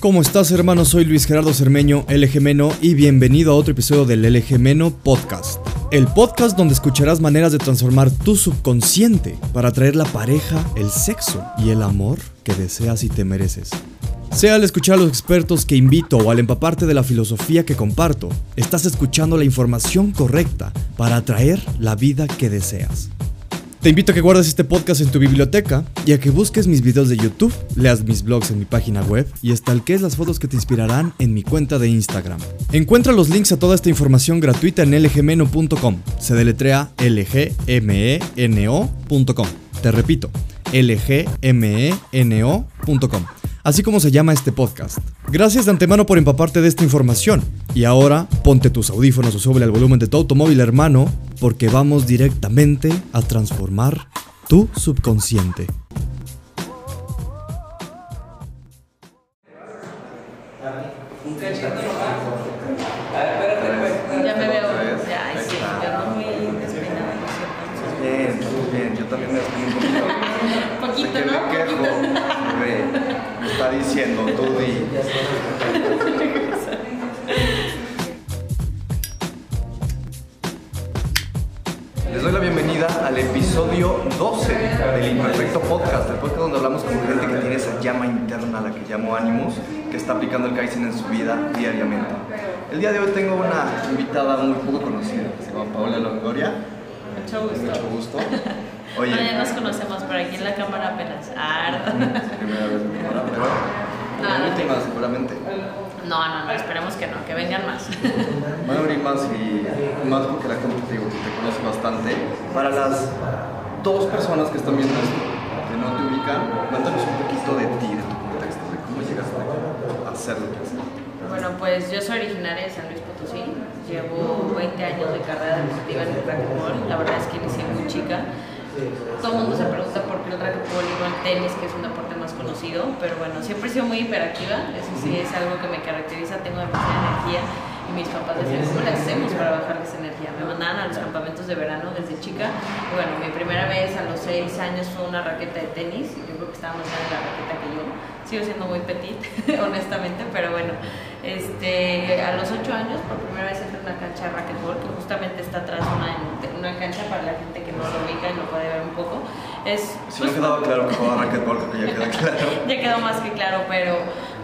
¿Cómo estás hermano? Soy Luis Gerardo Cermeño, LG Meno, y bienvenido a otro episodio del LG Meno Podcast. El podcast donde escucharás maneras de transformar tu subconsciente para atraer la pareja, el sexo y el amor que deseas y te mereces. Sea al escuchar a los expertos que invito o al empaparte de la filosofía que comparto, estás escuchando la información correcta para atraer la vida que deseas. Te invito a que guardes este podcast en tu biblioteca y a que busques mis videos de YouTube, leas mis blogs en mi página web y estalques las fotos que te inspirarán en mi cuenta de Instagram. Encuentra los links a toda esta información gratuita en lgmeno.com. Se deletrea lgmeno.com. Te repito, lgmeno.com así como se llama este podcast. Gracias de antemano por empaparte de esta información. Y ahora ponte tus audífonos o sube al volumen de tu automóvil hermano, porque vamos directamente a transformar tu subconsciente. Que me quejo. Me, me está diciendo tú y. Les doy la bienvenida al episodio 12 del Imperfecto Podcast, el podcast donde hablamos con gente que tiene esa llama interna, la que llamo Animus, que está aplicando el Kaizen en su vida diariamente. El día de hoy tengo una invitada muy poco conocida, que se llama Paola Longoria. Mucho gusto. Mucho gusto. Oye, Bueno, ya nos conocemos, pero aquí en la cámara apenas. Ah, primera vez en mi cámara, pero No, la última seguramente. no, no, no, esperemos que no, que vengan más. Van a abrir más y más porque la gente te digo, que te conoce bastante. Para las dos personas que están viendo esto, que no te ubican, cuéntanos un poquito de ti, de tu contexto, de cómo llegaste a hacer lo que haces. Bueno, pues yo soy originaria de San Luis Potosí, llevo 20 años de carrera deportiva en el racquetball, la verdad es que inicié muy chica. Todo el mundo se pregunta por qué el racquetball y no el tenis, que es un deporte más conocido, pero bueno, siempre he sido muy hiperactiva, eso sí es algo que me caracteriza, tengo demasiada energía y mis papás decían, ¿cómo le hacemos para bajar esa energía? Me mandaban a los campamentos de verano desde chica, bueno, mi primera vez a los 6 años fue una raqueta de tenis, yo creo que estaba más grande la raqueta que yo, sigo siendo muy petit, honestamente, pero bueno, este, a los 8 años por primera vez entré en una cancha de racquetball, que justamente está atrás una, una cancha para la gente que no lo ubica y lo puede ver un poco. Es, Si pues, no quedaba claro que jugaba racquetball, creo que ya queda claro. ya quedó más que claro, pero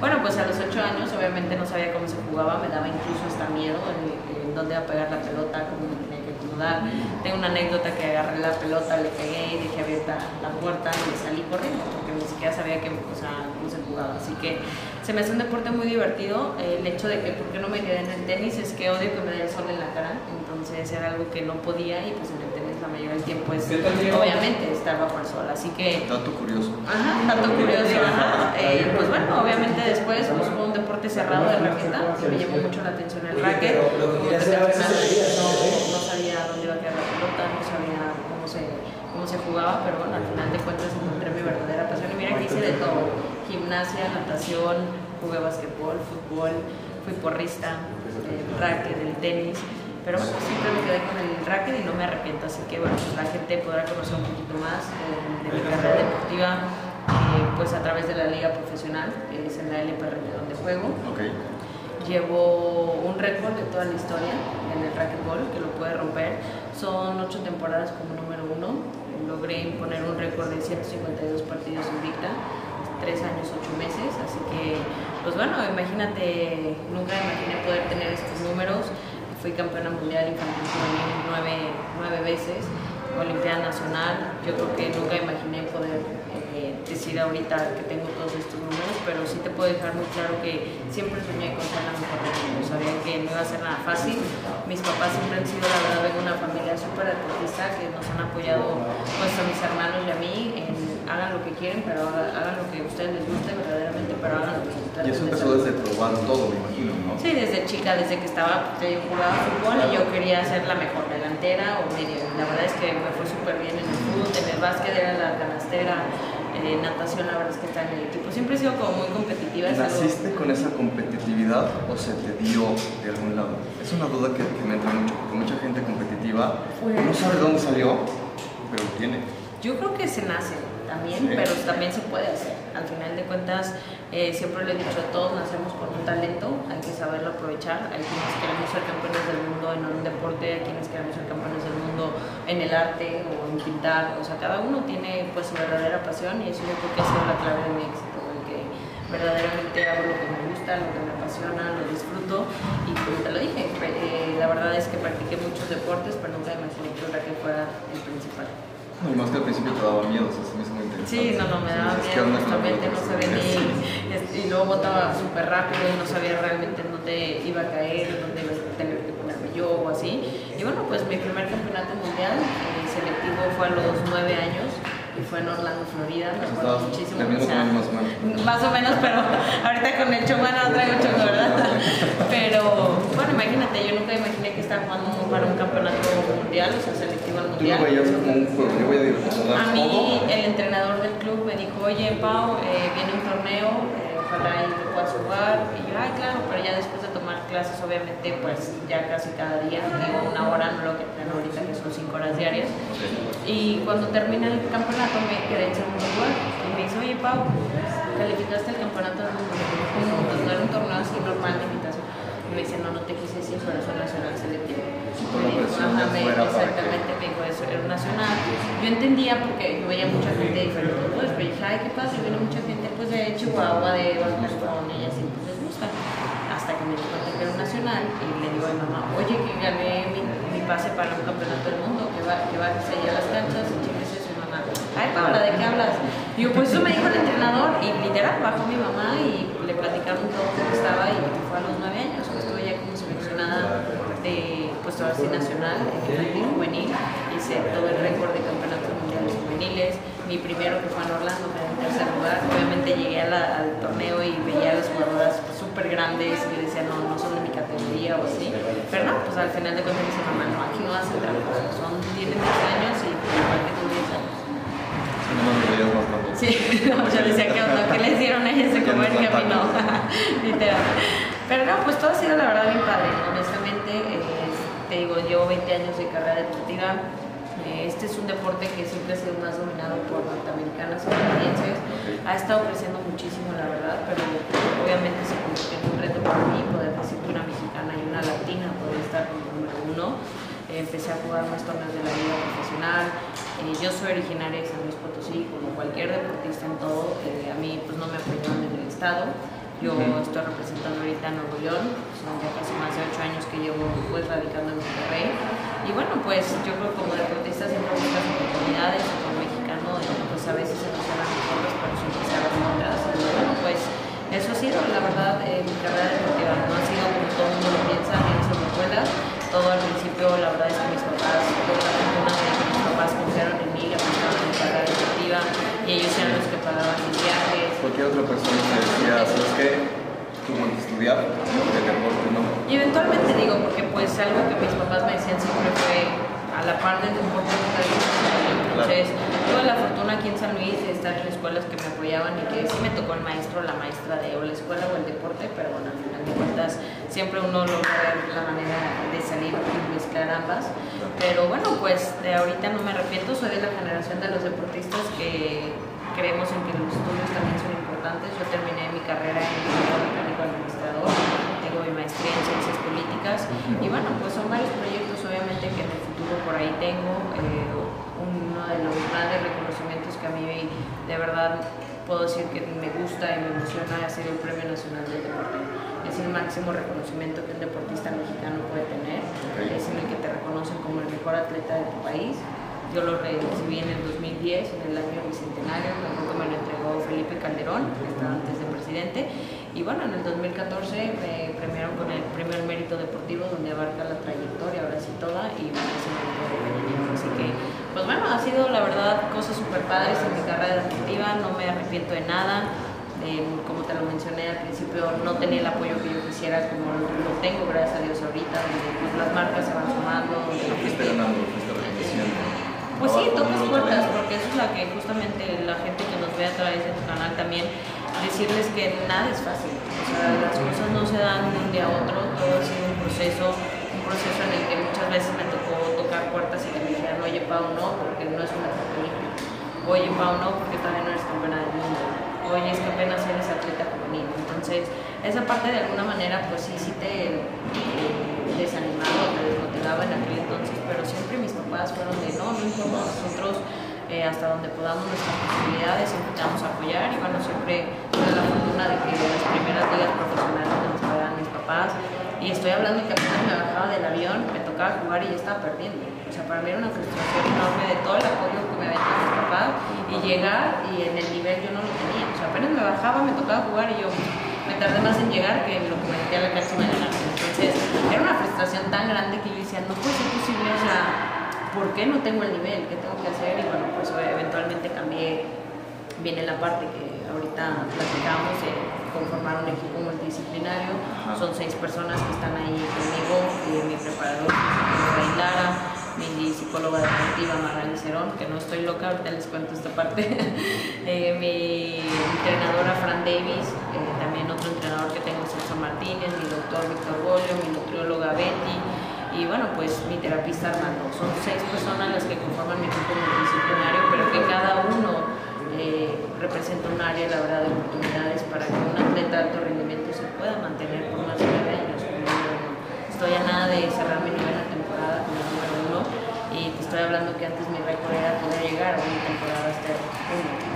bueno, pues a los 8 años obviamente no sabía cómo se jugaba, me daba incluso hasta miedo en, dónde iba a pegar la pelota, cómo me tenía que acomodar. Tengo una anécdota que agarré la pelota, le pegué y dejé abierta la puerta y me salí corriendo porque ni siquiera sabía que, o sea, cómo se jugaba. Así que se me hace un deporte muy divertido. El hecho de que por qué no me quedé en el tenis es que odio que me dé el sol en la cara, entonces era algo que no podía y pues tenis la mayoría del tiempo es obviamente estar bajo el sol. Así que Dato curioso. Ajá, tanto curioso, ajá. Eh, pues bueno, obviamente después pues, fue un deporte cerrado de raqueta, que me llamó mucho la atención el racket. Mencionaba, no, no sabía dónde iba a quedar la pelota, no sabía cómo se, cómo se jugaba, pero bueno, al final de cuentas encontré mi verdadera pasión. Y mira que hice de todo, gimnasia, natación, jugué básquetbol, fútbol, fui porrista, el racket, el tenis. Pero siempre me quedé con el racket y no me arrepiento, así que bueno, pues la gente podrá conocer un poquito más eh, de mi carrera deportiva eh, pues a través de la liga profesional, que es en la LPR donde juego. Ok. Llevo un récord de toda la historia en el racquetball que lo puede romper. Son ocho temporadas como número uno. Logré imponer un récord de 152 partidos invicta, tres años, ocho meses. Así que, pues bueno, imagínate, nunca imaginé poder tener estos números. Fui campeona mundial infantil nueve, nueve veces, Olimpiada Nacional. Yo creo que nunca imaginé poder eh, decir ahorita que tengo todos estos números, pero sí te puedo dejar muy claro que siempre soñé con ser la mejor. Sabía que no iba a ser nada fácil. Mis papás siempre han sido, la verdad, una familia súper deportista que nos han apoyado pues, a mis hermanos y a mí en hagan lo que quieren, pero haga- hagan lo que a ustedes les guste verdaderamente, lo que Y eso empezó desde probar todo, me imagino, ¿no? Sí, desde chica, desde que estaba, pues, yo jugaba fútbol y yo quería ser la mejor delantera o medio. La verdad es que me fue súper bien en el fútbol, en el básquet era la canastera, eh, natación la verdad es que está en el equipo. Siempre he sido como muy competitiva. algo- ¿Naciste con esa competitividad o se te dio de algún lado? Es una duda que, que me entra mucho, porque mucha gente competitiva no sabe de dónde salió, pero tiene. Yo creo que se nace, también, pero también se puede hacer. Al final de cuentas, eh, siempre le he dicho a todos, nacemos con un talento, hay que saberlo aprovechar. Hay quienes queremos ser campeones del mundo en un deporte, hay quienes queremos ser campeones del mundo en el arte o en pintar. O sea, cada uno tiene pues su verdadera pasión y eso yo creo que ha sido la clave de mi éxito, el que verdaderamente hago lo que me gusta, lo que me apasiona, lo disfruto y como te lo dije, eh, la verdad es que practiqué muchos deportes, pero nunca que el que fuera el principal. No, y más que al principio te daba miedo, o sea, se me hizo muy interesante. Sí, no, no, me daba miedo, justamente no sabía ni. Y luego botaba súper rápido y no sabía realmente en dónde iba a caer, dónde iba a tener que ponerme yo o así. Y bueno, pues mi primer campeonato mundial eh, selectivo fue a los nueve años y fue en Orlando, Florida. Me acuerdo muchísimo. O sea, más, o menos. más o menos, pero ahorita con el chongo no traigo chongo, ¿verdad? Pero bueno, imagínate, yo nunca imaginé que estaba jugando para un campeonato mundial, o sea, selectivo al mundial. Tú lo veías como un juego, yo voy a a, a mí, el entrenador del club me dijo, oye, Pau, eh, viene un torneo, ojalá y puedas jugar. Y yo, ay, claro, pero ya después de tomar clases, obviamente, pues ya casi cada día, digo una hora, no lo que tengo ahorita, que son cinco horas diarias. Y cuando termina el campeonato me quedé en segundo lugar. Y me dice, oye Pau, calificaste el campeonato del mundo. Pues no era un torneo así normal de invitación. Y me dice, no, no te quise decir, pero es un nacional selectivo. Ajá, me, exactamente, me dijo eso, era un nacional. Yo entendía porque yo veía mucha gente de diferentes pues, pero dije, ay, ¿qué pasa? Viene mucha gente pues de Chihuahua, de Bancastón, y así, pues les gusta. Hasta que me que era un nacional y le digo a mi mamá, oye, que gané mi, mi pase para un campeonato del mundo que va, que va a allá a las canchas y chingues y mamá, ay Paula, ¿de qué hablas? Y yo, pues eso me dijo el entrenador y literal bajó mi mamá y le platicaron todo cómo estaba y fue a los nueve años, pues estuve ya como seleccionada de, pues ahora sí nacional, en juvenil, hice todo el récord de campeonatos mundiales juveniles, mi primero que fue en Orlando, quedé en tercer lugar, obviamente llegué al torneo y veía a las jugadoras súper grandes y decía, no, no son de mi categoría o así, pero no, pues al final de cuentas me dice mamá, no, aquí no vas a entrar, son, tienen 10 años y igual que tú 10 años. Sí, no, yo decía que onda, ¿qué les dieron a ellos de comer que a mí no? Literal. Pero no, pues todo ha sido la verdad bien padre, honestamente, eh, te digo, yo 20 años de carrera deportiva, este es un deporte que siempre ha sido más dominado por norteamericanas y canadienses, ha estado creciendo muchísimo la verdad, pero obviamente se convirtió en un reto para mí poder decir que una mexicana y una latina poder estar como número uno. Eh, empecé a jugar más torneos de la liga profesional, eh, yo soy originaria de San Luis Potosí, como cualquier deportista en todo, eh, a mí pues no me apoyaron en el estado. Yo estoy representando ahorita a Nuevo León, son ya casi más de ocho años que llevo pues radicando en Monterrey. Y bueno, pues yo creo que como deportista siempre buscas oportunidades, como mexicano, pues a veces se nos dan mejores, pero siempre se abren otras. Y bueno, pues eso ha sido, la verdad, mi carrera deportiva. No ha sido como todo el mundo lo piensa, ni en escuela. Todo al principio, la verdad es que mis papás, fortuna de que mis papás confiaron en mí, apostaron en mi carrera deportiva y ellos eran los que pagaban mis viajes. Cualquier otra persona te decía, ¿sabes qué? Tú estudiar, de deporte, ¿no? Y eventualmente digo, porque pues algo que mis papás me decían siempre fue a la par del deporte entonces tuve la fortuna aquí en San Luis de estar en escuelas que me apoyaban y que sí me tocó el maestro la maestra de o la escuela o el deporte pero bueno al final de cuentas siempre uno logra ver la manera de salir y mezclar ambas pero bueno pues de ahorita no me arrepiento soy de la generación de los deportistas que creemos en que los estudios también son importantes yo terminé mi carrera en mecánico administrador tengo mi maestría en ciencias políticas y bueno pues son varios proyectos obviamente que en el futuro por ahí tengo eh, uno de los grandes reconocimientos que a mí de verdad puedo decir que me gusta y me emociona ha el Premio Nacional del Deporte. Es el máximo reconocimiento que un deportista mexicano puede tener. Es en el que te reconocen como el mejor atleta de tu país. Yo lo recibí en el 2010, en el año bicentenario, que me lo entregó Felipe Calderón, que estaba antes de presidente. Y bueno, en el 2014 me premiaron con el al Mérito Deportivo, donde abarca la trayectoria, ahora sí toda, y me Así que pues bueno, ha sido la verdad cosas súper padres en mi carrera deportiva, no me arrepiento de nada. Eh, como te lo mencioné al principio, no tenía el apoyo que yo quisiera como lo, tengo, gracias a Dios ahorita, donde pues, las marcas se van sumando. fuiste ganando, fuiste Pues sí, tocas puertas, porque eso es la que justamente la gente que nos ve a través de tu canal también, decirles que nada es fácil. O sea, las cosas no se dan de un día a otro, todo ha sido un proceso, un proceso en el que muchas veces me tocó tocar puertas y que me dijeran, oye Pau, no, porque no es una. Oye, Pau, no, porque todavía no eres campeona del mundo. Oye, es que apenas eres atleta juvenil. Entonces, esa parte de alguna manera, pues sí, sí te eh, desanimaba, te desmotivaba en aquel entonces, pero siempre mis papás fueron de, no, no importa, nosotros eh, hasta donde podamos nuestras posibilidades, intentamos apoyar y bueno, siempre tuve la fortuna de que las primeras ligas profesionales nos pagaban mis papás y estoy hablando de que apenas me bajaba del avión, me tocaba jugar y ya estaba perdiendo. O sea, para mí era una frustración enorme de todo el apoyo que me habían dado mis papás y llegar y en el nivel yo no lo tenía. Apenas me bajaba, me tocaba jugar y yo me tardé más en llegar que en lo que me metía a la y me ganaba. Entonces, era una frustración tan grande que yo decía, no puede ser posible, o sea, ¿por qué no tengo el nivel? ¿Qué tengo que hacer? Y bueno, pues eventualmente cambié, viene la parte que ahorita platicamos de conformar un equipo multidisciplinario. Son seis personas que están ahí conmigo, eh, mi preparador, mi Lara, mi psicóloga deportiva Marrani Cerón, que no estoy loca, ahorita les cuento esta parte, eh, mi entrenadora Fran Davis, eh, también otro entrenador que tengo Celso Martínez, mi doctor Víctor Bolio, mi nutrióloga Betty y bueno, pues mi terapista Armando. Son seis personas las que conforman mi equipo multidisciplinario, pero que cada uno eh, representa un área, la verdad, de oportunidades para que un atleta de alto rendimiento se pueda mantener por más de años. Estoy a nada de cerrar mi novena temporada como número uno y te estoy hablando que antes mi récord era poder llegar a una temporada hasta.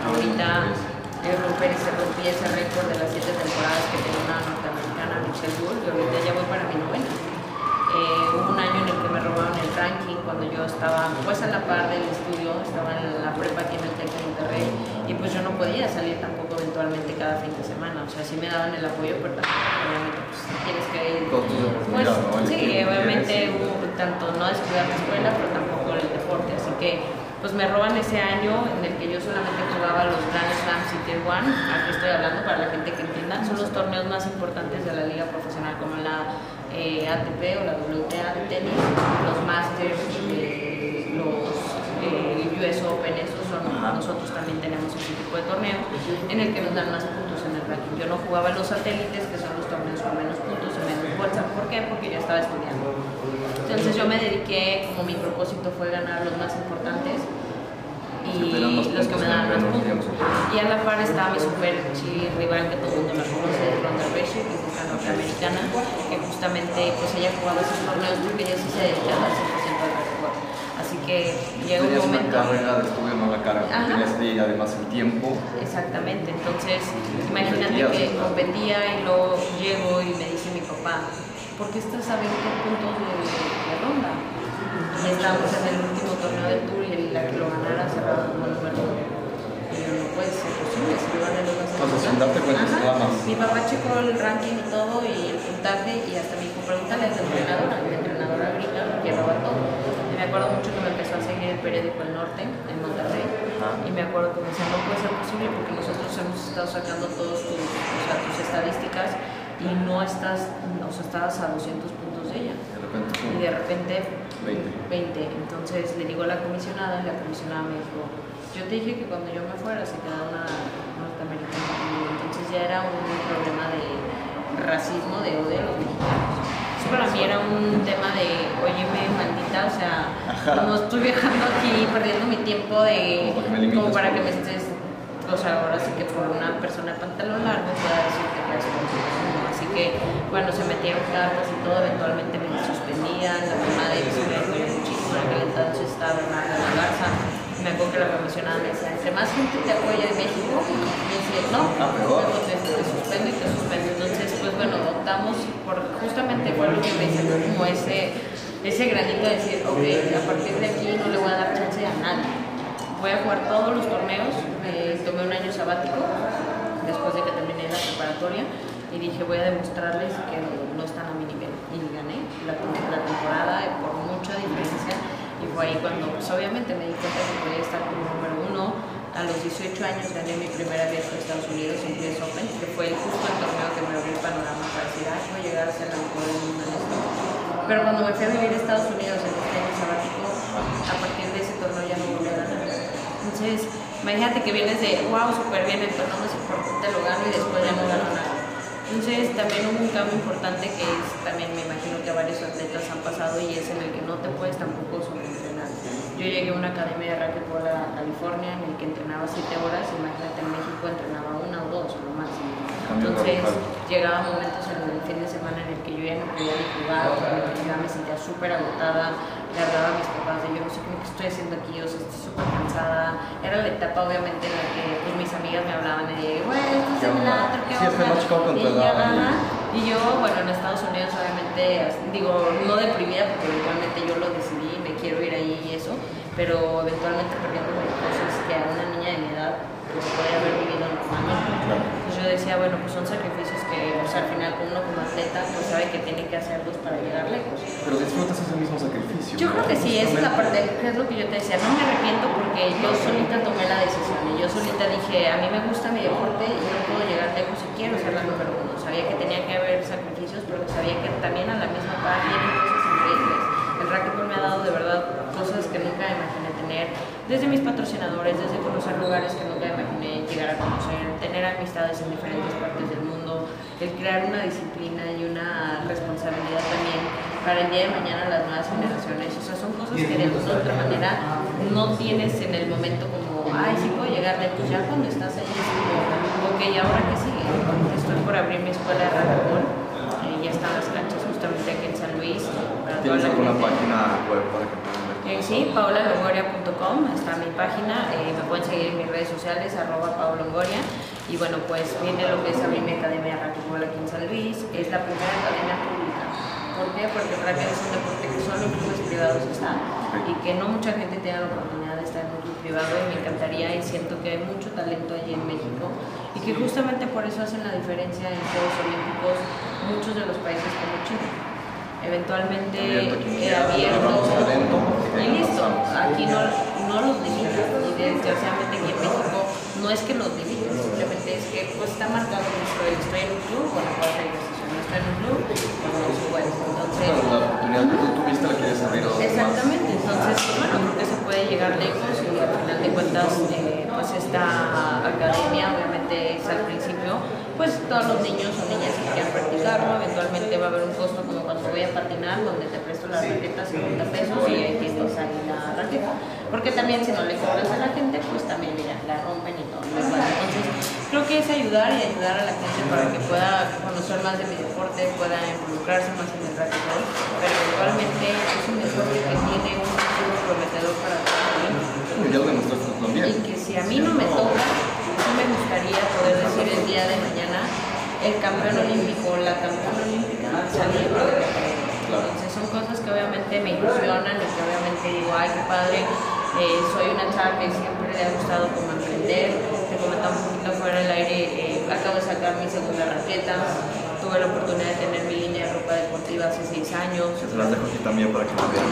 Ahorita yo romper ese, rompí ese récord de las siete temporadas que tenía una norteamericana, Michelle Gould, y ahorita ya voy para mi novena. Eh, hubo un año en el que me robaron el ranking cuando yo estaba pues a la par del estudio, estaba en la prepa aquí en el TEC de Monterrey y pues yo no podía salir tampoco eventualmente cada fin de semana, o sea, sí me daban el apoyo, pero obviamente pues tienes que ir... Pues, sí, obviamente hubo tanto no descuidar la escuela, pero tampoco el deporte, así que pues me roban ese año en el que yo solamente jugaba los Grand Slams y Tier 1, aquí estoy hablando para la gente que entienda, son los torneos más importantes de la liga profesional como la eh, ATP o la WTA de tenis, los Masters, eh, los eh, US Open, esos son, nosotros también tenemos ese tipo de torneos en el que nos dan más puntos en el ranking. Yo no jugaba los satélites, que son los torneos con menos puntos bolsa. ¿Por qué? Porque yo estaba estudiando. Entonces yo me dediqué, como mi propósito fue ganar los más importantes, y los que me daban más puntos. Y a la par estaba mi super rival que todo el mundo me conoce, Ronda Rousey, que es esta norteamericana, que justamente pues ella jugaba esos torneos porque ella sí se dedicaba al 100% al básquetbol. Así que llegó un momento... una carrera de estudio, no la cara, tenías y además el tiempo. Exactamente, entonces imagínate que competía y luego llego y me dice mi papá, ¿por qué estás a 20 puntos de, de ronda? Y estábamos en el último torneo del Tour y la que lo ganara cerraba como número uno. Y yo, no puede ser posible, si lo sin darte cuenta, nada más. Mi papá checó el ranking y todo, y el puntaje, y hasta me dijo, pregúntale a tu entrenadora. Mi entrenadora grita, llevaba todo. Y me acuerdo mucho que me empezó a seguir el periódico El Norte, en Monterrey, y me acuerdo que me decía, no puede ser posible porque nosotros hemos estado sacando todos tus, o sea, tus estadísticas y no estás, o sea, estabas a 200 puntos de ella. De repente, Y de repente 20. 20. Entonces le digo a la comisionada y la comisionada me dijo, yo te dije que cuando yo me fuera se quedaba una norteamericana. Entonces ya era un problema de racismo, de odio a los mexicanos. Eso para mí era un tema de, óyeme, maldita, o sea, no estoy viajando aquí perdiendo mi tiempo de, Como que para que me estés, o sea, ahora sí que por una persona de pantalón largo pueda decirte que. Así que, bueno, se metieron cartas y todo, eventualmente me suspendían, la mamá de ellos me apoyó muchísimo, en aquel entonces estaba de la Garza, me acuerdo que la comisionada me decía, entre más gente te apoya en México, me decía, no, Ah, luego te, te suspendo y te suspendo. Entonces, pues bueno, optamos por, justamente fue lo que me como ese, ese granito de decir, ok, a partir de aquí no le voy a dar chance a nadie. Voy a jugar todos los torneos, me tomé un año sabático, después de que terminé la preparatoria, y dije, voy a demostrarles que no están a mi nivel. Y gané la, la temporada por mucha diferencia, y fue ahí cuando, pues obviamente me di cuenta que podía estar como número uno. A los 18 años gané mi primera abierto de Estados Unidos en US Open, que fue justo el torneo que me abrió el panorama para decir, ah, voy a llegar a ser la mejor del mundo en esto. Pero cuando me fui a vivir a Estados Unidos en este año sabático, a partir de ese torneo ya no volví a ganar. Entonces, imagínate que vienes de, wow, súper bien, el torneo más importante lo gano y después ya no gano nada. Entonces, también hubo un cambio importante que es, también me imagino que varios atletas han pasado y es en el que no te puedes tampoco sobreentrenar. Yo llegué a una academia de racquetball a California en el que entrenaba 7 horas, imagínate en México entrenaba una o dos lo máximo. Cambio Entonces radical. llegaba momentos en el fin de semana en el que yo ya no podía ni jugar, en el que ya me sentía súper agotada, le hablaba a mis papás de yo no sé qué qué estoy haciendo aquí, o sea, estoy súper cansada. Era la etapa obviamente en la que pues, mis amigas me hablaban de, güey, estás ¿Qué en el antro, ¿qué Sí, es que onda?". tu Y y yo, bueno, en Estados Unidos obviamente, digo, no deprimida porque eventualmente yo lo decidí, me quiero ir ahí y eso, pero eventualmente perdiendo cosas que a una niña de mi edad pues podría haber vivido. Claro. Entonces yo decía, bueno, pues son sacrificios que pues, al final uno como atleta pues sabe que tiene que hacerlos para llegar lejos. Pero disfrutas ese mismo sacrificio. Yo creo que sí, esa es la parte, que es lo que yo te decía, no me arrepiento porque yo solita tomé la decisión y yo solita dije, a mí me gusta mi deporte y no puedo llegar lejos y quiero ser la número uno. Sabía que tenía que haber sacrificios, pero sabía que también a la misma par vienen cosas increíbles. El racquetball me ha dado de verdad cosas que nunca imaginé tener, desde mis patrocinadores, desde conocer lugares que nunca imaginé llegar a conocer, tener amistades en diferentes partes del mundo, el crear una disciplina y una responsabilidad también para el día de mañana las nuevas generaciones. O sea, son cosas que de otra manera no tienes en el momento como, ay, sí puedo llegar lejos. Ya cuando estás ahí es como, ok, ¿y ahora qué sigue? Estoy por abrir mi escuela de racquetball. eh, ya están las canchas justamente aquí en San Luis. para ¿Tienes alguna página web para que? Eh, sí, paulalongoria.com, está mi página, eh, me pueden seguir en mis redes sociales, arroba paulongoria, y bueno, pues viene lo que es abrir mi academia de racquetball aquí en San Luis, es la primera academia pública. ¿Por qué? Porque racquet es un deporte que solo en clubes privados está, y que no mucha gente tiene la oportunidad de estar en un club privado, y me encantaría, y siento que hay mucho talento allí en México, y que justamente por eso hacen la diferencia en Juegos Olímpicos muchos de los países como Chile. Eventualmente Abierto aquí, he abierto agarramos talento, y listo, aquí no, no los limitan y desgraciadamente aquí en México no es que los limiten, simplemente es que pues está marcado nuestro, estoy en un club, bueno, puedo hacer ejercicio, no estoy en un club, pues no subo eso. Entonces, la oportunidad que tú tuviste la quieres abrir a. Exactamente, entonces, bueno, creo que se puede llegar lejos y al final de cuentas, eh, pues esta academia obviamente es al principio, pues todos los niños o niñas que quieran practicarlo, eventualmente va a haber un costo como cuando voy a patinar, donde te presto la raqueta 50 pesos y ahí tienes ahí la raqueta. Porque también si no le cobras a la gente, pues también mira, la rompen y todo. Entonces, creo que es ayudar y ayudar a la gente para que pueda conocer más de mi deporte, pueda involucrarse más en el racquetball, pero igualmente es un deporte que tiene un futuro prometedor para todos. También. Y que si a mí no me toca, sí me gustaría poder decir el día de mañana el campeón olímpico, la campeona olímpica, salir de Entonces son cosas que obviamente me ilusionan y que obviamente digo, ay, qué padre. Eh, soy una chava que siempre le ha gustado como emprender. Te comentaba un poquito fuera del aire, eh, acabo de sacar mi segunda raqueta. Tuve la oportunidad de tener mi línea de ropa deportiva hace seis años Se las dejo aquí también para que lo vean.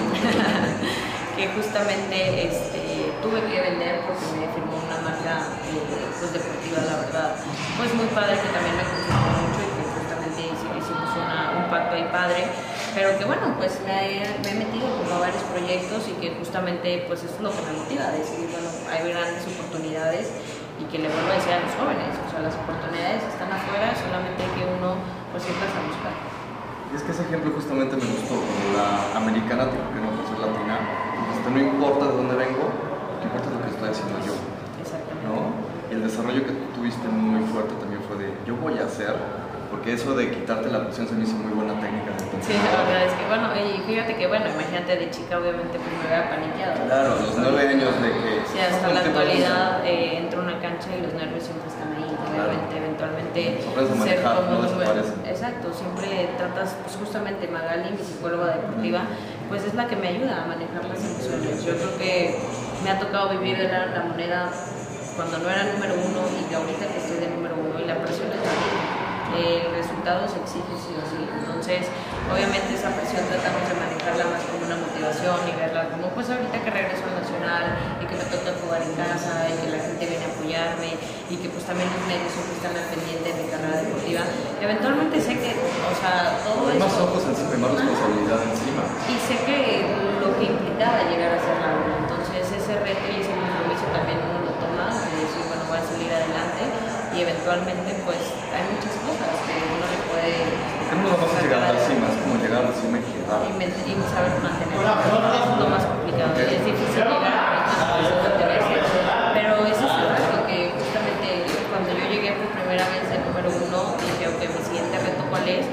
que justamente este, tuve que vender porque me firmó una marca eh, pues deportiva, la verdad. Pues muy padre que también me funcionó mucho y que justamente hici- hicimos una- un pacto ahí padre. Pero que bueno, pues me he, me he metido como a varios proyectos y que justamente pues eso es lo que me motiva, decir, bueno, hay grandes oportunidades y que le vuelvo a decir a los jóvenes, o sea, las oportunidades están afuera, solamente hay que uno pues irlas a buscar. Y es que ese ejemplo justamente me gustó, la americana, tipo que no por ser latina, este, no importa de dónde vengo, lo que importa es lo que estoy haciendo yo, Exactamente. ¿no? Y el desarrollo que tuviste muy fuerte también fue de, yo voy a hacer, porque eso de quitarte la presión se me hizo muy buena técnica. Sí, la verdad es que, bueno, y fíjate que, bueno, imagínate de chica, obviamente, pues me hubiera paniqueado. Claro, los nueve años de que... Sí, hasta ¿cómo la actualidad eh, entro a una cancha y los nervios siempre están ahí. Obviamente, eventualmente. Aprendes a manejar, no cómodo, desaparecen. Exacto, siempre tratas, pues justamente Magali, mi psicóloga deportiva, pues es la que me ayuda a manejar las emociones. Yo creo que me ha tocado vivir de la, la moneda cuando no era número uno y que ahorita que estoy de número uno y la presión es la misma. El resultado se exige sí o sí. Entonces, obviamente esa presión tratamos de manejarla más como una motivación y verla como pues ahorita que regreso al nacional y que me toca jugar en casa y que la gente viene a apoyarme y que pues también los medios siempre están al pendiente de mi carrera deportiva. Eventualmente sé que, o sea, todo Hay más ojos encima, más responsabilidad encima. Y sé que lo que implicaba llegar a ser la. Entonces ese reto y ese compromiso también uno lo toma de decir, bueno, voy a salir adelante. Y eventualmente pues hay muchas cosas que uno le puede... ¿Por qué no nos vamos a llegar a la cima? Es como llegar a la cima y quedar. Y, saber mantenerlo. Eso es lo más complicado. Es difícil llegar, difícil mantenerse, pero ese es el reto que justamente cuando yo llegué por primera vez de número uno, dije, ok, mi siguiente reto cuál es,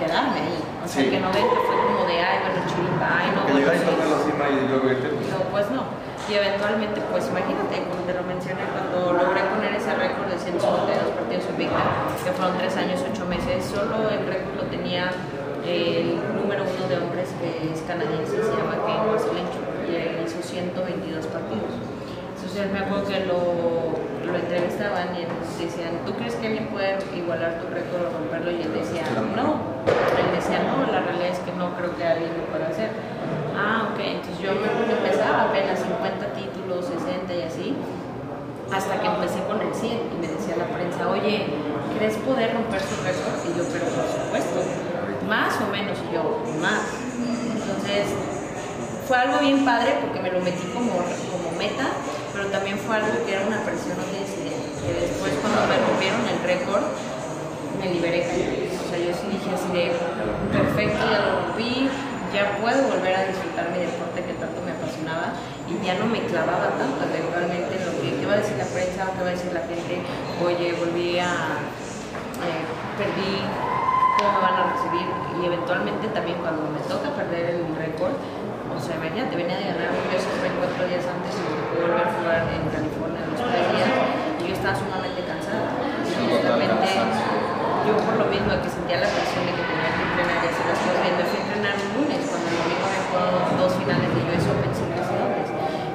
quedarme ahí. O sea, Sí. que no que fue como de, ay, bueno, chiripa, ay, no, Que bueno, llegar y sí". tocar la cima y luego irte. pues, No, pues no. Y eventualmente, pues imagínate, te lo mencioné, cuando logré poner ese récord de 152 partidos invicta, que fueron 3 años, 8 meses, solo el récord lo tenía el número uno de hombres que es canadiense, se llama Ken Waselenchuk, y él hizo 122 partidos. Entonces me acuerdo que lo, lo entrevistaban y decían, ¿tú crees que alguien puede igualar tu récord o romperlo? Y él decía, no. Él decía, no, la realidad es que no creo que alguien lo pueda hacer. Ah, ok, entonces yo me empezaba apenas 50 títulos, 60 y así, hasta que empecé con el 100 y me decía la prensa, oye, ¿crees poder romper su récord? Y yo, pero por supuesto, más o menos, y yo, más. Entonces, fue algo bien padre porque me lo metí como, como meta, pero también fue algo que era una presión, no idea. Que después cuando me rompieron el récord, me liberé. O sea, yo sí dije así de, perfecto, ya lo rompí, ya puedo volver a disfrutar mi deporte que tanto me apasionaba y ya no me clavaba tanto que, qué va a decir la prensa o qué va a decir la gente, oye, volví a, eh, perdí, cómo me van a recibir y eventualmente también cuando me toca perder el récord, o sea, venía, te venía de ganar un Open cuatro días antes y me tocó volver a jugar en California en los tres días. Y yo estaba sumamente cansada. Y justamente yo por lo mismo que sentía la presión de que tenía que entrenar y hacer las cosas bien, me fui a entrenar un lunes cuando el domingo había jugado dos finales de US Open sin lesiones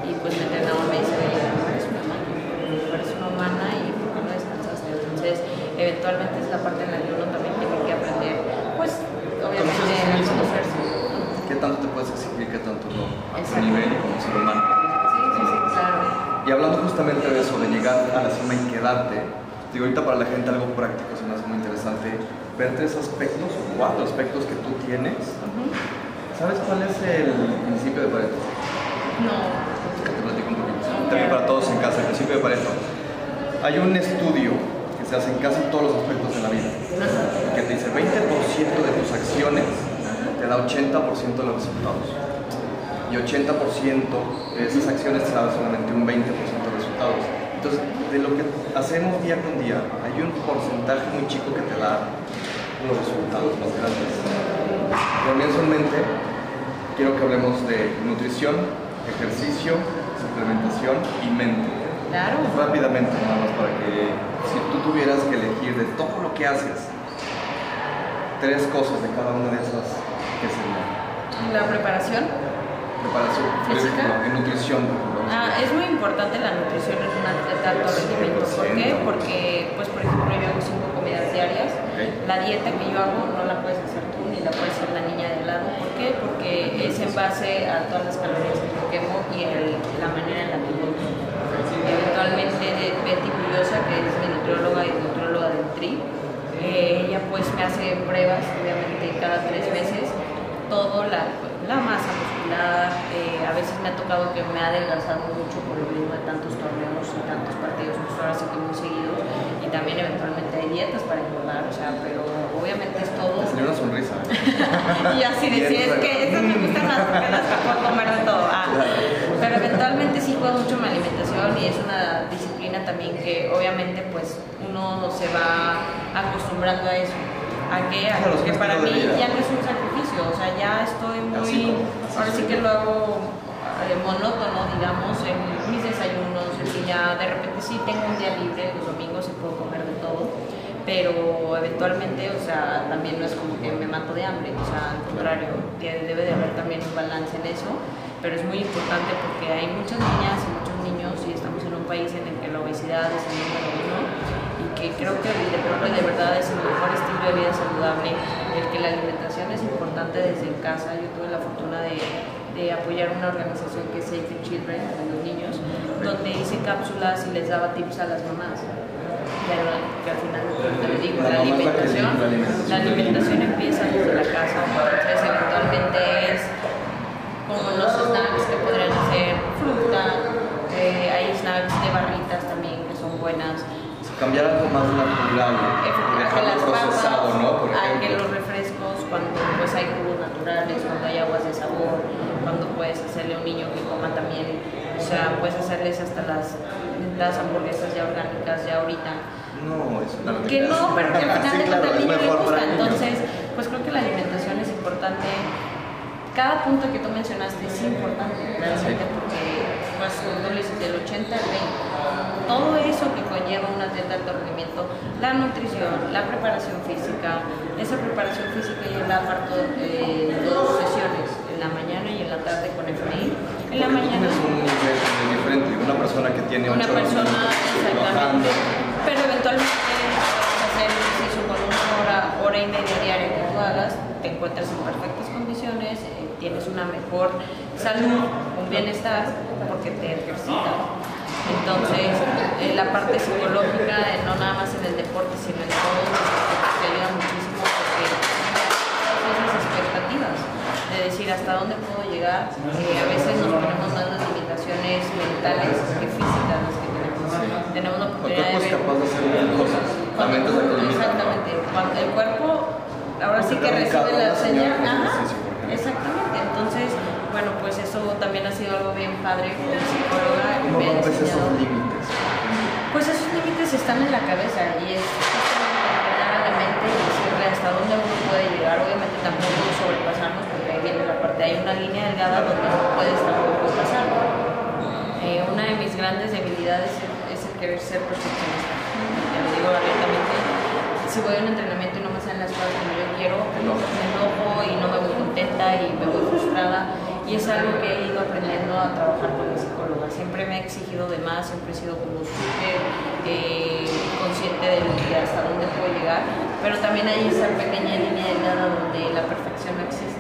y pues mi entrenador me dice, oye, tú eres una humana, tú eres una humana y ¿por qué no descansaste? Entonces, eventualmente es la parte en la que uno también tiene que aprender, pues, obviamente, a conocerse. ¿Qué tanto te puedes exigir? ¿Qué tanto no? A tu nivel como ser humano. Sí, sí, sí, claro. Y hablando justamente de eso, de llegar a la cima y quedarte, digo, ahorita para la gente algo práctico se me hace muy interesante ver tres aspectos o cuatro aspectos que tú tienes. ¿Sabes cuál es el principio de Pareto? No. Que te platico un poquito. También para todos en casa, el principio de Pareto. Hay un estudio se hace en casi todos los aspectos de la vida, que te dice 20% de tus acciones te da 80% de los resultados. Y 80% de esas acciones te da solamente un 20% de resultados. Entonces, de lo que hacemos día con día, hay un porcentaje muy chico que te da los resultados más grandes. Con eso en mente, quiero que hablemos de nutrición, ejercicio, suplementación y mente. Claro. Rápidamente, nada más para que si tú tuvieras que elegir de todo lo que haces, tres cosas de cada una de esas, ¿qué serían? La preparación. Preparación, ¿Física? en nutrición. Ah, es muy importante la nutrición en un atleta alto rendimiento. ¿Por qué? Porque, pues, por ejemplo, yo hago cinco comidas diarias. La dieta que yo hago no la puedes hacer tú ni la puede hacer la niña de lado. ¿Por qué? Porque es en base a todas las calorías que yo quemo y el- la manera en la que Eventualmente de Betty Bullosa, que es mi nutrióloga y nutrióloga del TRI, eh, ella pues me hace pruebas, obviamente cada tres meses, todo la, la masa muscular, eh, a veces me ha tocado que me ha adelgazado mucho por lo mismo de tantos torneos y tantos partidos, pues ahora sí que muy seguidos, y también eventualmente hay dietas para engordar, o sea, pero obviamente es todo... Te salió una sonrisa. ¿eh? y así es que esas me gustan más porque las que puedo comer de todo. Ah, pero eventualmente sí cuido mucho mi alimentación y es una disciplina también que obviamente pues uno se va acostumbrando a eso. ¿A Claro, que para mí ya no es un sacrificio, o sea, ya estoy Así muy... como- así ahora sí que lo hago eh, monótono, digamos, en mis desayunos, en que ya de repente sí tengo un día libre, los domingos sí puedo comer de todo, pero eventualmente, o sea, también no es como que me mato de hambre, o sea, al contrario, debe de haber también un balance en eso, pero es muy importante porque hay muchas niñas y muchos niños y estamos en un país en el que la obesidad es el número y que creo que el deporte de verdad es el mejor estilo de vida saludable, el que la alimentación es importante desde casa. Yo tuve la fortuna de, de apoyar una organización que es Save the Children, de los niños, donde hice cápsulas y les daba tips a las mamás. Que al final, digo, La alimentación, la alimentación empieza desde la casa, entonces eventualmente es como los snacks que podrían ser fruta, eh, hay snacks de barritas también que son buenas, cambiar algo más natural, dejarlo procesado, ¿no? Por a que los refrescos, cuando pues hay jugos naturales, cuando hay aguas de sabor, cuando puedes hacerle a un niño que coma también, o sea, puedes hacerles hasta las, las hamburguesas ya orgánicas ya ahorita. No, eso no Que no, pero que al final de cuentas al niño le gusta. Entonces, pues creo que la alimentación es importante. Cada punto que tú mencionaste es importante realmente porque, pues, tú dices del 80 al 20 todo eso que conlleva una dieta de rendimiento, la nutrición, la preparación física, esa preparación física yo la parto de dos sesiones, en la mañana y en la tarde con Efraín. En la mañana. Es un nivel diferente, una persona que tiene una persona, exactamente, pero eventualmente hacer ejercicio con una hora, hora y media diaria que tú hagas, te encuentras en perfectas condiciones, eh, tienes una mejor salud, un bienestar, porque te ejercitas. Entonces, eh, la parte psicológica, eh, no nada más en el deporte, sino en todo, de decir hasta dónde puedo llegar. Eh, a veces nos ponemos más las limitaciones mentales que físicas las que tenemos. Tenemos la oportunidad de ver. capaz de hacer cosas. exactamente. Cuando el cuerpo ahora sí que recibe la señal. exactamente. Entonces, bueno, pues eso también ha sido algo bien padre como psicóloga. ¿Cómo rompes esos límites? Pues esos límites están en la cabeza y es entrenar a la mente y decirle hasta dónde uno puede llegar. Obviamente tampoco sobrepasarnos viene la parte, hay una línea delgada donde no puedes tampoco pasar. Eh, una de mis grandes debilidades es, el querer ser perfeccionista. Ya lo digo abiertamente. Si voy a un entrenamiento y no me salen las cosas como yo quiero, me enojo y no me voy contenta y me voy frustrada y es algo que he ido aprendiendo a trabajar con mi psicóloga. Siempre me ha exigido de más, siempre he sido como súper eh, consciente de, hasta dónde puedo llegar, pero también hay esa pequeña línea de nada donde la perfección no existe.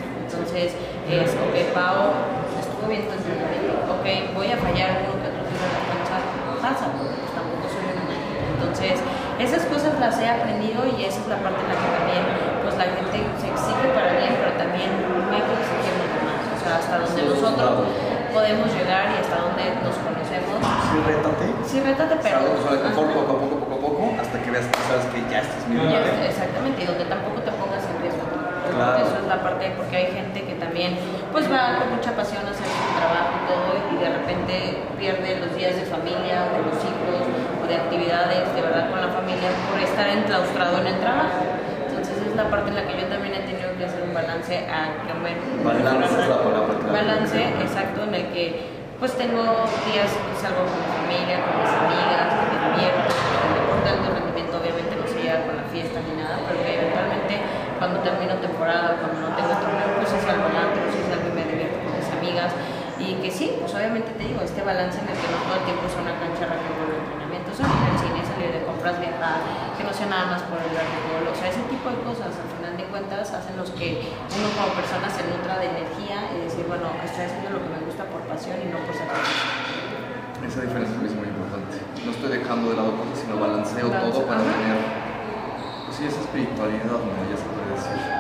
Entonces es, ok, Pau, estuvo bien tu entrenamiento, ok, voy a fallar uno que otro tiro en la cancha, pasa, pues tampoco soy un Entonces, esas cosas las he aprendido y esa es la parte en la que también pues la gente se exige para bien, pero también hay que exigirnos hasta donde nosotros podemos llegar y hasta donde nos conocemos. Sí, rétate. Sí, rétate, pero... De poco a poco, poco a poco, hasta que veas que sabes que ya estás mi Exactamente, y donde tampoco Claro. Eso es la parte, porque hay gente que también pues va con mucha pasión a hacer su trabajo y todo, y de repente pierde los días de familia, de los hijos, o de actividades, de verdad, con la familia, por estar enclaustrado en el trabajo. Entonces es la parte en la que yo también he tenido que hacer un balance a que balance, exacto en el que pues tengo días que salgo con mi familia, con mis amigas, que me divierto, el deporte de alto rendimiento obviamente no se llega con la fiesta ni nada, pero termino temporada, cuando no tengo torneo, pues es algo antro, es algo y me divierto con mis amigas y que sí, pues obviamente te digo, este balance en el que no todo el tiempo es una cancha de entrenamiento, son el cine, salir de compras, viajar, que no sea nada más por el alcohol, o sea, ese tipo de cosas al final de cuentas hacen los que uno como persona se nutra de energía y decir, bueno, estoy haciendo lo que me gusta por pasión y no por sacrificio. Esa diferencia es muy importante. No estoy dejando de lado cosas, sino balanceo todo para tener, pues sí, esa espiritualidad, ¿no? Ya decir.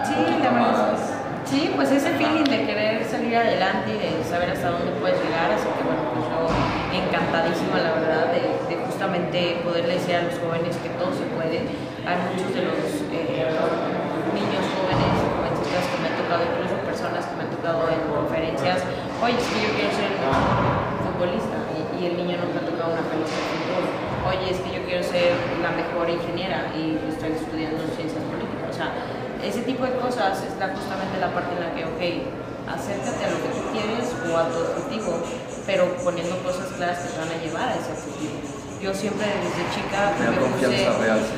Sí, la. Sí, pues ese feeling de querer salir adelante y de saber hasta dónde puedes llegar, así que bueno, pues yo encantadísima la verdad de, justamente poderle decir a los jóvenes que todo se puede. La parte en la que, ok, acércate a lo que tú quieres o a tu objetivo, pero poniendo cosas claras que te van a llevar a ese objetivo. Yo siempre desde chica me, puse,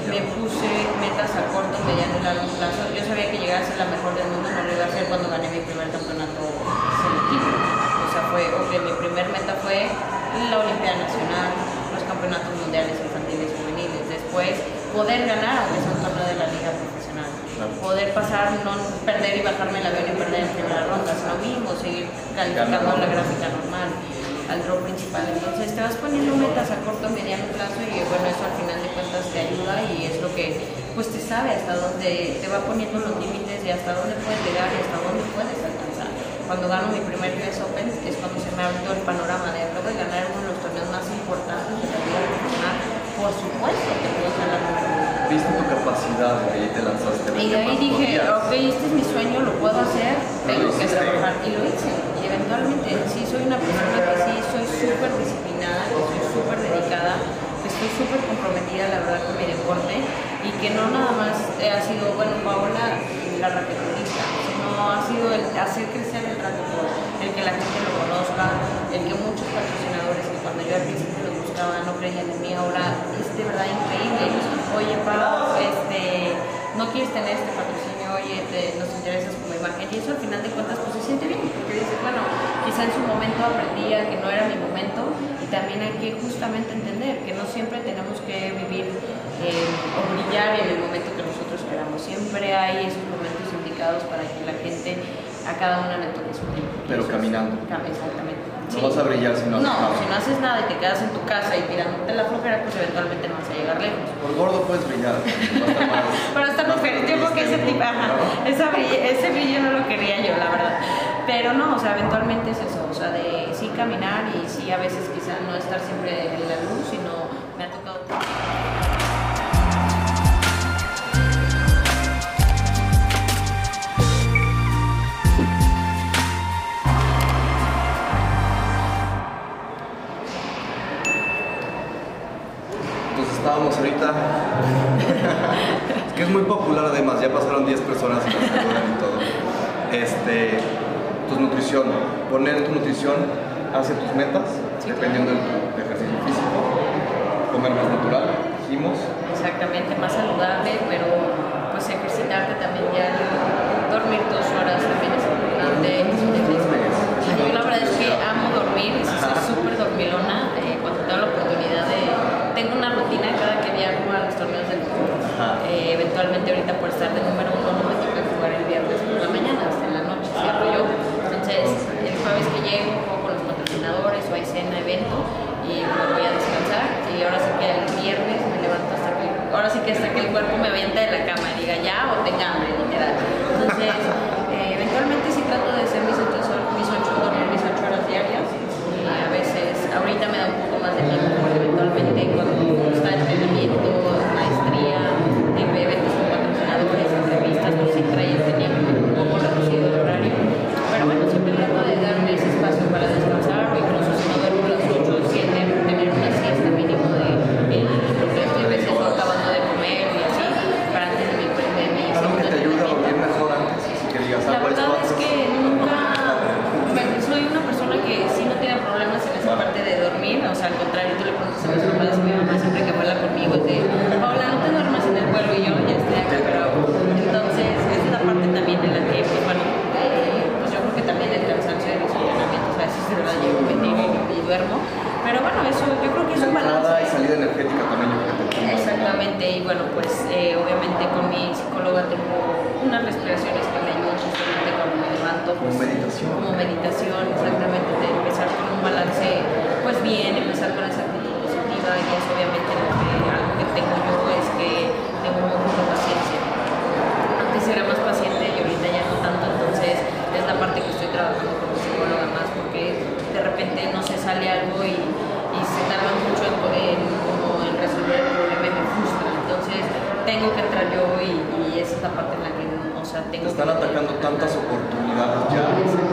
me puse metas a corto, mediano y largo plazo. Yo sabía que llegar a ser la mejor del mundo no lo iba a hacer cuando gané mi primer campeonato selectivo. O sea, fue, ok, mi primer meta fue la Olimpiada Nacional, los campeonatos mundiales infantiles y juveniles. Después, poder ganar, aunque sea un torneo de la Liga poder pasar, no perder y bajarme el avión y perder en primera ronda, sino mismo seguir calificando la gráfica normal al draw principal. Entonces te vas poniendo metas a corto, mediano plazo y bueno, eso al final de cuentas te ayuda y es lo que pues te sabe hasta dónde te va poniendo los límites y hasta dónde puedes llegar y hasta dónde puedes alcanzar. Cuando gano mi primer US Open es cuando se me abrió el panorama de luego de ganar uno de los torneos más importantes de la vida profesional por supuesto que puedo uno. Viste tu capacidad y ahí te lanzaste. Y de ahí dije, ok, este es mi sueño, lo puedo hacer, tengo que trabajar. Y lo hice. Y eventualmente, sí soy una persona que sí soy súper disciplinada, que soy súper dedicada, que estoy súper comprometida, la verdad, con mi deporte. Y que no nada más ha sido, bueno, Paola, la raquetista, sino ha sido el hacer crecer el racquetball, el que la gente lo conozca, el que muchos patrocinadores que cuando yo al principio lo buscaba no creían en mí, ahora es de verdad increíble. Oye, Pau, este, no quieres tener este patrocinio, oye, te, nos interesas como imagen. Y eso al final de cuentas pues se siente bien, porque dices, bueno, quizá en su momento aprendía que no era mi momento y también hay que justamente entender que no siempre tenemos que vivir eh, o brillar en el momento que nosotros queramos. Siempre hay esos momentos indicados para que la gente a cada una le toque su tiempo. Pero es- caminando. Cam- Exactamente. No vas a brillar si no haces nada. si no haces nada y te quedas en tu casa y tirándote la flojera, pues eventualmente no vas a llegar lejos. Por gordo puedes brillar. Pero está perfecto, yo creo que ese tipo, ajá, ¿no? esa brillo- ese brillo no lo quería yo, la verdad. Pero no, o sea, eventualmente es eso, o sea, de sí caminar y sí a veces quizá no estar siempre en la luz, nutrición, poner tu nutrición hacia tus metas, dependiendo de tu ejercicio físico, comer más natural, dijimos. Exactamente, más saludable, pero tengo que entrar yo y, y esa es la parte en la que, o sea, tengo Te están que... atacando tantas oportunidades ya.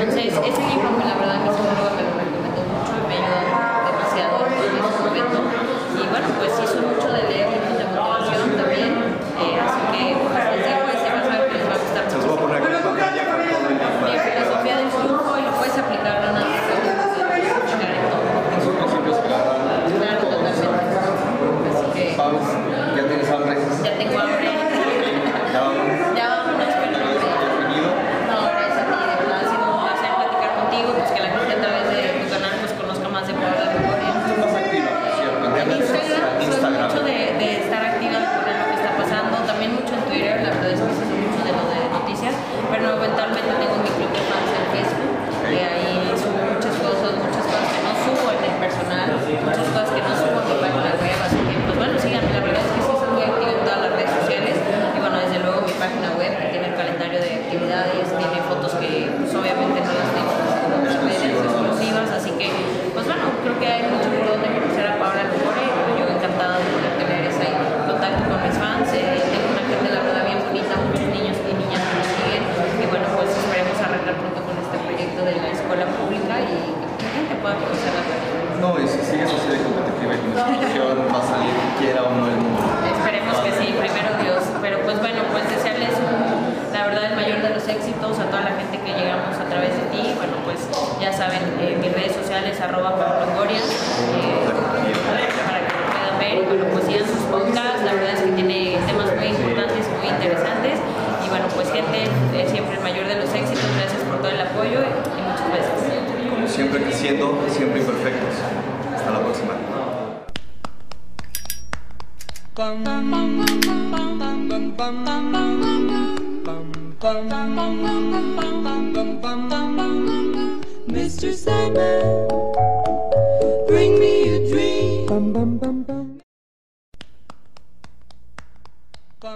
Entonces, ese libro me la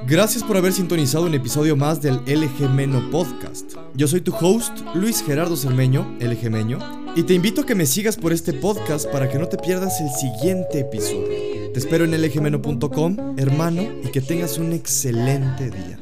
Gracias por haber sintonizado un episodio más del LG Meno Podcast. Yo soy tu host, Luis Gerardo Cermeño, LG Meño, y te invito a que me sigas por este podcast para que no te pierdas el siguiente episodio. Te espero en lgmeno.com, hermano, y que tengas un excelente día.